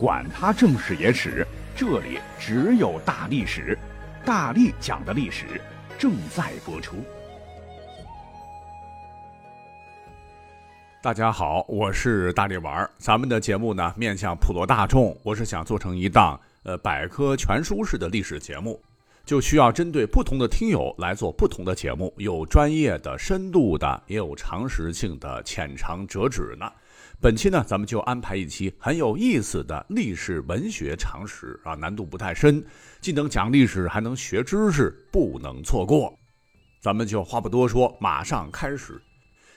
管他正史野史，这里只有大历史，大力讲的历史正在播出。大家好，我是大力丸儿。咱们的节目呢，面向普罗大众，我是想做成一档呃百科全书式的历史节目，就需要针对不同的听友来做不同的节目，有专业的、深度的，也有常识性的、浅尝辄止呢。本期呢，咱们就安排一期很有意思的历史文学常识啊，难度不太深，既能讲历史，还能学知识，不能错过。咱们就话不多说，马上开始。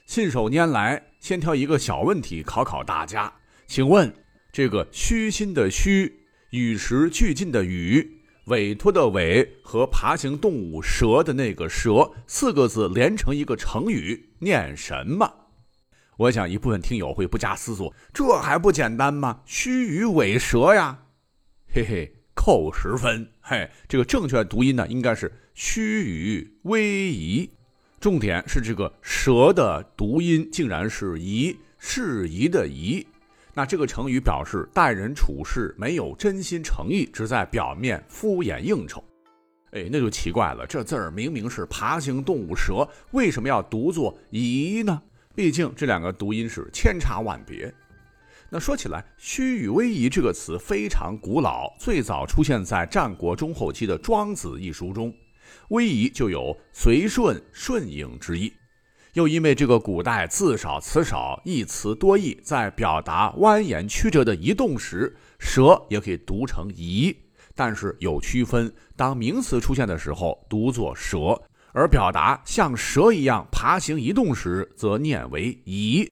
信手拈来，先挑一个小问题考考大家，请问这个虚心的虚、与时俱进的与、委托的委和爬行动物蛇的那个蛇四个字连成一个成语，念什么？我想一部分听友会不假思索，这还不简单吗？须臾尾蛇呀，嘿嘿，扣十分。嘿，这个正确读音呢，应该是须臾微移。重点是这个蛇的读音竟然是宜，适宜的宜。那这个成语表示待人处事没有真心诚意，只在表面敷衍应酬。哎，那就奇怪了，这字儿明明是爬行动物蛇，为什么要读作宜呢？毕竟这两个读音是千差万别。那说起来，“虚与委蛇”这个词非常古老，最早出现在战国中后期的《庄子》一书中，“委蛇”就有随顺、顺应之意。又因为这个古代字少词少，一词多义，在表达蜿蜒曲折的移动时，蛇也可以读成“移”，但是有区分，当名词出现的时候，读作“蛇”。而表达像蛇一样爬行移动时，则念为夷。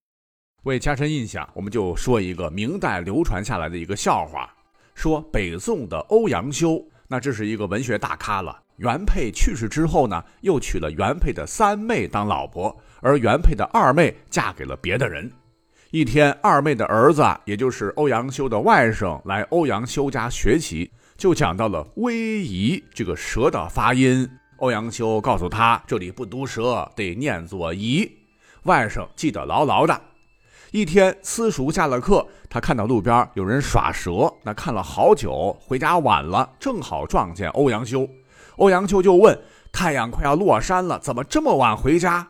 为加深印象，我们就说一个明代流传下来的一个笑话：说北宋的欧阳修，那这是一个文学大咖了。原配去世之后呢，又娶了原配的三妹当老婆，而原配的二妹嫁给了别的人。一天，二妹的儿子，也就是欧阳修的外甥，来欧阳修家学习，就讲到了“威夷”这个蛇的发音。欧阳修告诉他：“这里不读蛇，得念作夷。”外甥记得牢牢的。一天，私塾下了课，他看到路边有人耍蛇，那看了好久，回家晚了，正好撞见欧阳修。欧阳修就问：“太阳快要落山了，怎么这么晚回家？”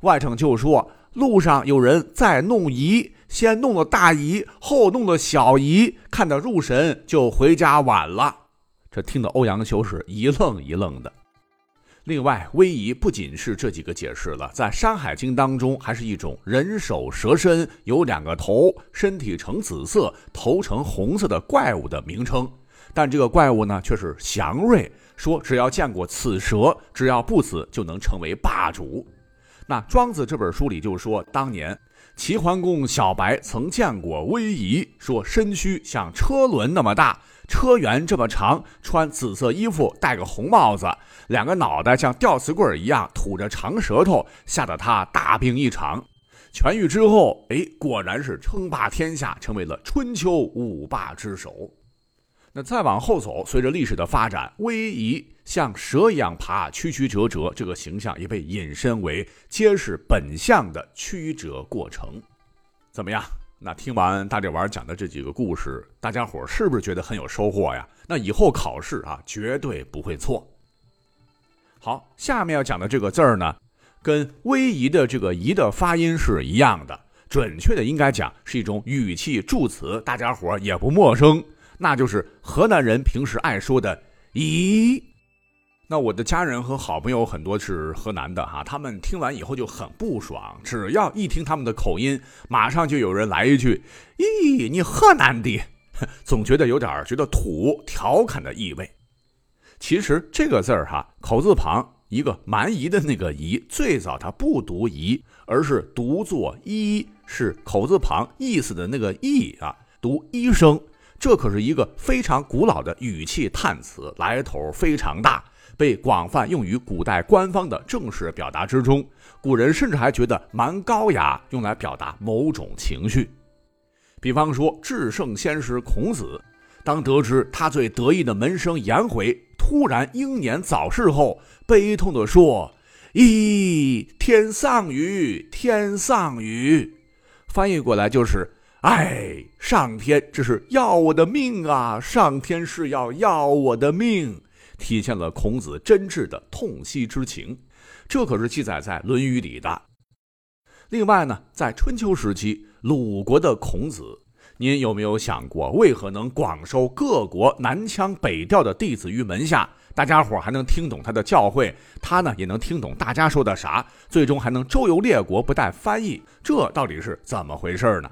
外甥就说：“路上有人在弄夷，先弄了大夷，后弄了小夷，看得入神，就回家晚了。”这听得欧阳修是一愣一愣的。另外，威仪不仅是这几个解释了，在《山海经》当中，还是一种人首蛇身、有两个头、身体呈紫色、头呈红色的怪物的名称。但这个怪物呢，却是祥瑞，说只要见过此蛇，只要不死，就能成为霸主。那《庄子》这本书里就说，当年齐桓公小白曾见过威仪，说身躯像车轮那么大。车辕这么长，穿紫色衣服，戴个红帽子，两个脑袋像吊瓷棍一样，吐着长舌头，吓得他大病一场。痊愈之后，哎，果然是称霸天下，成为了春秋五霸之首。那再往后走，随着历史的发展，威仪像蛇一样爬，曲曲折折，这个形象也被引申为揭示本相的曲折过程。怎么样？那听完大力丸讲的这几个故事，大家伙是不是觉得很有收获呀？那以后考试啊，绝对不会错。好，下面要讲的这个字儿呢，跟“威仪”的这个“仪”的发音是一样的，准确的应该讲是一种语气助词，大家伙也不陌生，那就是河南人平时爱说的“咦”。那我的家人和好朋友很多是河南的哈，他们听完以后就很不爽，只要一听他们的口音，马上就有人来一句：“咦，你河南的？” 总觉得有点觉得土，调侃的意味。其实这个字儿哈，口字旁一个蛮夷的那个夷，最早它不读夷，而是读作医，是口字旁意思的那个意啊，读医生。这可是一个非常古老的语气叹词，来头非常大。被广泛用于古代官方的正式表达之中，古人甚至还觉得蛮高雅，用来表达某种情绪。比方说，至圣先师孔子，当得知他最得意的门生颜回突然英年早逝后，悲痛地说：“咦，天丧于天丧于。”翻译过来就是：“哎，上天这是要我的命啊！上天是要要我的命，体现了孔子真挚的痛惜之情。这可是记载在《论语》里的。另外呢，在春秋时期，鲁国的孔子，您有没有想过，为何能广收各国南腔北调的弟子于门下？大家伙还能听懂他的教诲，他呢也能听懂大家说的啥，最终还能周游列国不带翻译，这到底是怎么回事呢？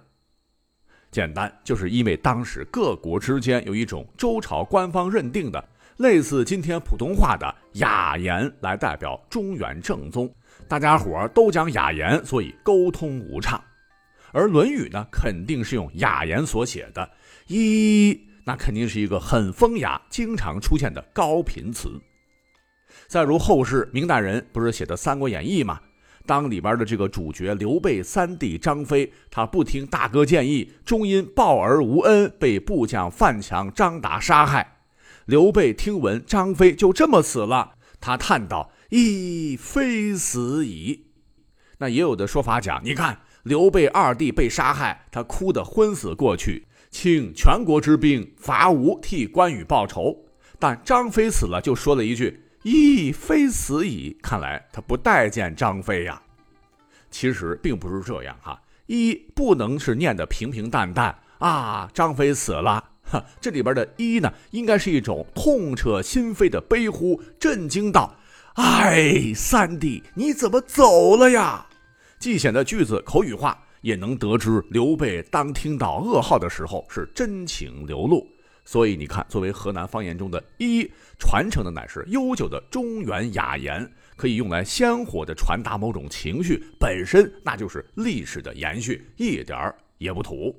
简单，就是因为当时各国之间有一种周朝官方认定的类似今天普通话的雅言来代表中原正宗，大家伙都讲雅言，所以沟通无畅。而《论语》呢，肯定是用雅言所写的，一。那肯定是一个很风雅、经常出现的高频词。再如后世明代人不是写的《三国演义》吗？当里边的这个主角刘备三弟张飞，他不听大哥建议，终因报而无恩，被部将范强、张达杀害。刘备听闻张飞就这么死了，他叹道：“亦非死矣。”那也有的说法讲，你看刘备二弟被杀害，他哭得昏死过去。请全国之兵伐吴，替关羽报仇。但张飞死了，就说了一句：“亦非死矣。”看来他不待见张飞呀。其实并不是这样哈，一不能是念的平平淡淡啊，张飞死了。这里边的一呢，应该是一种痛彻心扉的悲呼，震惊道：“哎，三弟，你怎么走了呀？”既显得句子口语化。也能得知刘备当听到噩耗的时候是真情流露，所以你看，作为河南方言中的一传承的乃是悠久的中原雅言，可以用来鲜活的传达某种情绪，本身那就是历史的延续，一点儿也不土。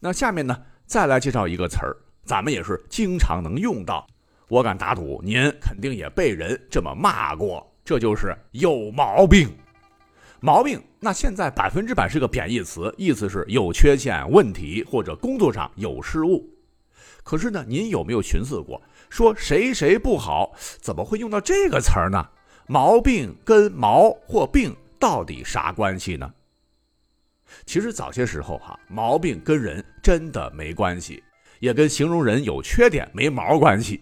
那下面呢，再来介绍一个词儿，咱们也是经常能用到，我敢打赌您肯定也被人这么骂过，这就是有毛病。毛病，那现在百分之百是个贬义词，意思是有缺陷、问题或者工作上有失误。可是呢，您有没有寻思过，说谁谁不好，怎么会用到这个词儿呢？毛病跟毛或病到底啥关系呢？其实早些时候哈，毛病跟人真的没关系，也跟形容人有缺点没毛关系。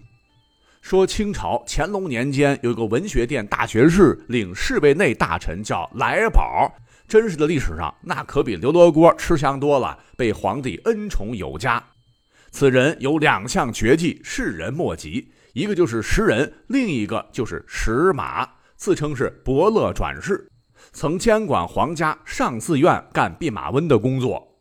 说清朝乾隆年间有一个文学殿大学士，领侍卫内大臣叫来宝，真实的历史上那可比刘罗锅吃香多了，被皇帝恩宠有加。此人有两项绝技，世人莫及，一个就是识人，另一个就是识马，自称是伯乐转世，曾监管皇家上寺院干弼马温的工作。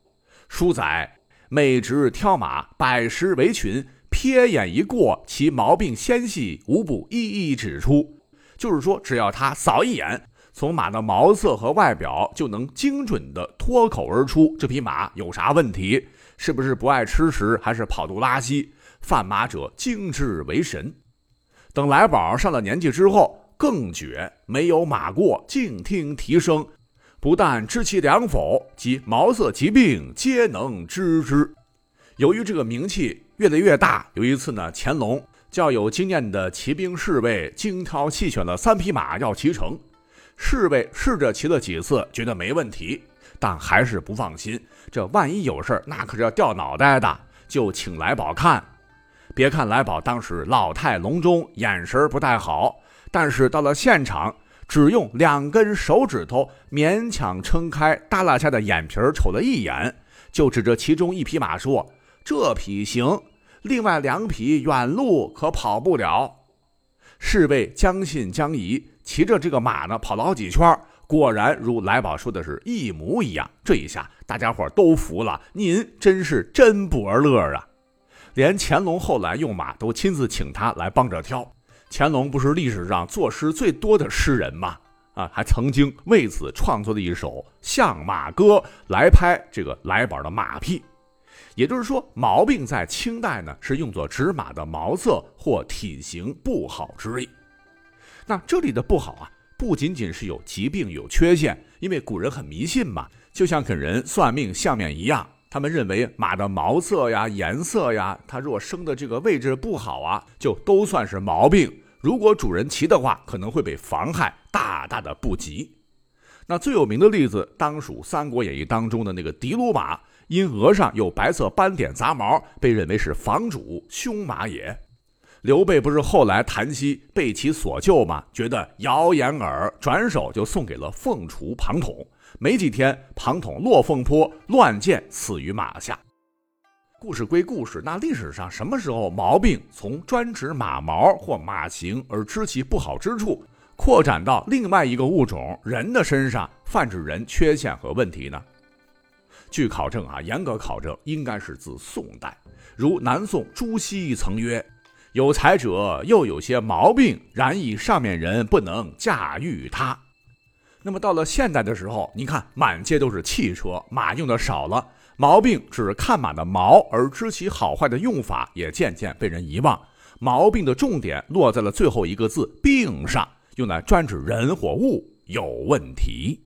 书载，每值挑马，百十为群。瞥眼一过，其毛病纤细，无不一一指出。就是说，只要他扫一眼，从马的毛色和外表就能精准的脱口而出这匹马有啥问题，是不是不爱吃食，还是跑肚拉稀？贩马者精致为神。等来宝上了年纪之后，更绝，没有马过，静听啼声，不但知其良否，及毛色疾病，皆能知之。由于这个名气。越来越大。有一次呢，乾隆较有经验的骑兵侍卫精挑细选了三匹马要骑乘。侍卫试着骑了几次，觉得没问题，但还是不放心。这万一有事那可是要掉脑袋的。就请来宝看。别看来宝当时老态龙钟，眼神不太好，但是到了现场，只用两根手指头勉强撑开耷拉下的眼皮瞅了一眼，就指着其中一匹马说。这匹行，另外两匹远路可跑不了。侍卫将信将疑，骑着这个马呢，跑了好几圈，果然如来宝说的是一模一样。这一下大家伙都服了，您真是真不儿乐啊！连乾隆后来用马都亲自请他来帮着挑。乾隆不是历史上作诗最多的诗人吗？啊，还曾经为此创作了一首《相马歌》来拍这个来宝的马屁。也就是说，毛病在清代呢是用作指马的毛色或体型不好之意。那这里的不好啊，不仅仅是有疾病有缺陷，因为古人很迷信嘛，就像给人算命相面一样，他们认为马的毛色呀、颜色呀，它若生的这个位置不好啊，就都算是毛病。如果主人骑的话，可能会被妨害，大大的不吉。那最有名的例子当属《三国演义》当中的那个的卢马，因额上有白色斑点杂毛，被认为是房主凶马也。刘备不是后来檀溪被其所救吗？觉得谣言耳，转手就送给了凤雏庞统。没几天，庞统落凤坡，乱箭死于马下。故事归故事，那历史上什么时候毛病从专指马毛或马形而知其不好之处，扩展到另外一个物种人的身上，泛指人缺陷和问题呢？据考证啊，严格考证，应该是自宋代。如南宋朱熹曾曰：“有才者又有些毛病，然以上面人不能驾驭他。”那么到了现代的时候，你看满街都是汽车，马用的少了，毛病只看马的毛而知其好坏的用法也渐渐被人遗忘，毛病的重点落在了最后一个字“病”上，用来专指人或物有问题。